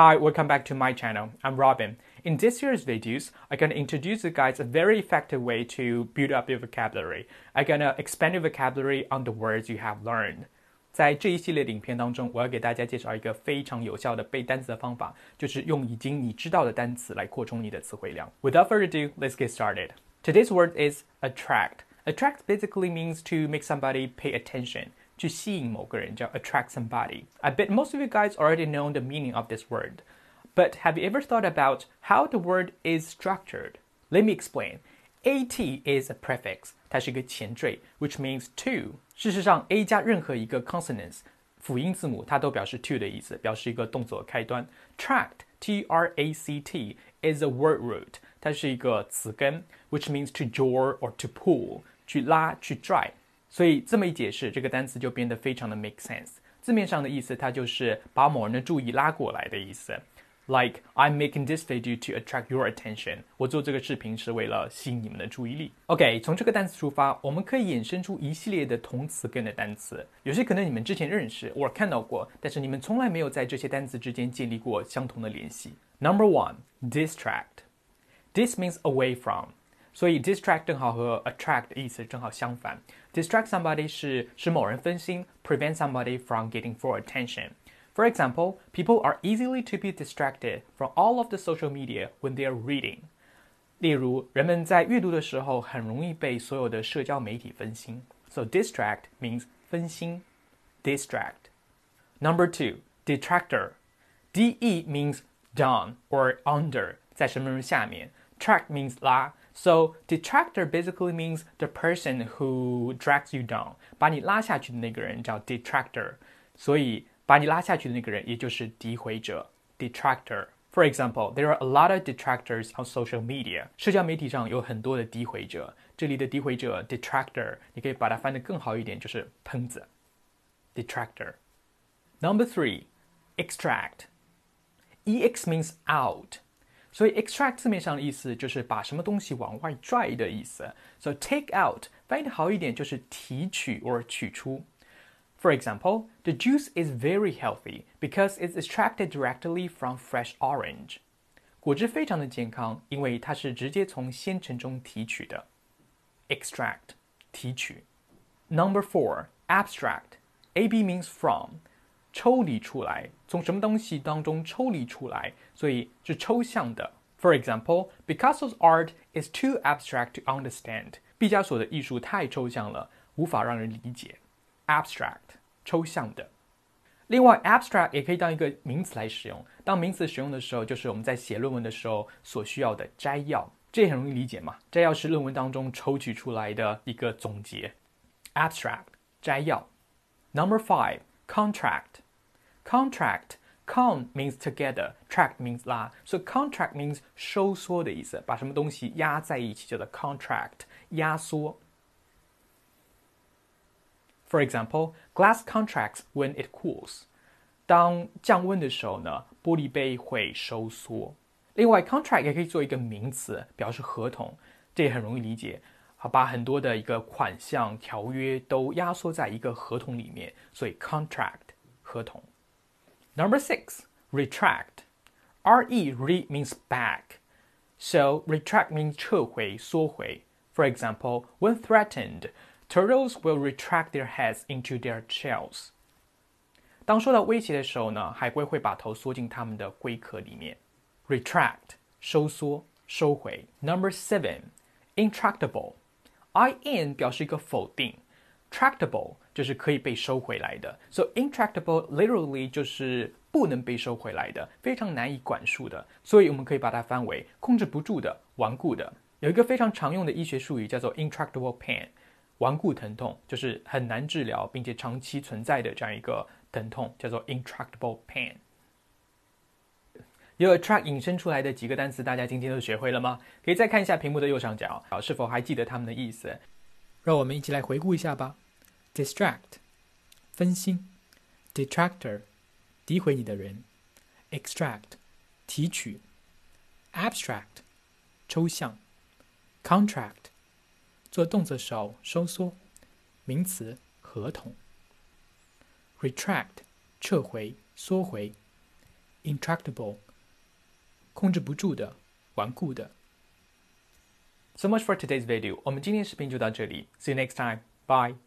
Hi, welcome back to my channel. I'm Robin. In this year's videos, I'm gonna introduce you guys a very effective way to build up your vocabulary. I'm gonna expand your vocabulary on the words you have learned. 在这一系列的影片当中，我要给大家介绍一个非常有效的背单词的方法，就是用已经你知道的单词来扩充你的词汇量。Without further ado, let's get started. Today's word is attract. Attract basically means to make somebody pay attention. 去吸引某个人叫 attract somebody. I bet most of you guys already know the meaning of this word. But have you ever thought about how the word is structured? Let me explain. At is a prefix，它是一个前缀，which means to。事实上，a 加任何一个 consonants 辅音字母，它都表示 to 的意思，表示一个动作的开端。Tract T R A C T is a word root，它是一个词根，which means to draw or to pull，去拉去拽。 所以这么一解释，这个单词就变得非常的 make sense。字面上的意思，它就是把某人的注意拉过来的意思。Like I'm making this video to attract your attention。我做这个视频是为了吸引你们的注意力。OK，从这个单词出发，我们可以衍生出一系列的同词根的单词。有些可能你们之前认识或看到过，但是你们从来没有在这些单词之间建立过相同的联系。Number one, distract. This means away from. 所以 distract 正好和 attract 的意思正好相反。Distract somebody 是使某人分心，prevent somebody from getting full attention. For example, people are easily to be distracted from all of the social media when they are reading. 例如，人们在阅读的时候很容易被所有的社交媒体分心。So distract means 分心，distract. Number two, detractor. De means down or under，在什么人下面。 Tract means la. So detractor basically means the person who drags you down，把你拉下去的那个人叫 detractor，所以把你拉下去的那个人也就是诋毁者 detractor。For example, there are a lot of detractors on social media。社交媒体上有很多的诋毁者，这里的诋毁者 detractor，你可以把它翻得更好一点，就是喷子 detractor。Number three, extract. EX means out. 所以 extract 字面上的意思就是把什么东西往外拽的意思。So take out 翻译的好一点就是提取或取出。For example, the juice is very healthy because it's extracted directly from fresh orange. 果汁非常的健康，因为它是直接从鲜橙中提取的。Extract 提取。Number four, abstract. AB means from. 抽离出来，从什么东西当中抽离出来，所以是抽象的。For example, Picasso's art is too abstract to understand. 毕加索的艺术太抽象了，无法让人理解。Abstract，抽象的。另外，abstract 也可以当一个名词来使用。当名词使用的时候，就是我们在写论文的时候所需要的摘要。这也很容易理解嘛。摘要是论文当中抽取出来的一个总结。Abstract，摘要。Number five, contract. Contract. Contract con means together, track means 拉，所以 contract means 收缩的意思，把什么东西压在一起叫做 contract，压缩。For example, glass contracts when it cools。当降温的时候呢，玻璃杯会收缩。另外，contract 也可以做一个名词，表示合同，这也很容易理解。好，把很多的一个款项、条约都压缩在一个合同里面，所以 contract 合同。Number six, retract. R-E, re means back. So retract means 撤回,缩回. For example, when threatened, turtles will retract their heads into their shells. 当受到威胁的时候呢，海龟会把头缩进它们的龟壳里面。Retract 收缩、收回。Number seven, intractable. I n 表示一个否定。tractable 就是可以被收回来的，so intractable literally 就是不能被收回来的，非常难以管束的，所以我们可以把它翻为控制不住的、顽固的。有一个非常常用的医学术语叫做 intractable pain，顽固疼痛就是很难治疗并且长期存在的这样一个疼痛，叫做 intractable pain。由 attract 引申出来的几个单词，大家今天都学会了吗？可以再看一下屏幕的右上角，是否还记得它们的意思？让我们一起来回顾一下吧。distract 分心，detractor 诋毁你的人，extract 提取，abstract 抽象，contract 做动词时收缩，名词合同，retract 撤回缩回 intractable，控制不住的，顽固的。 So much for today's video. 我们今天视频就到这里。See you next time. Bye.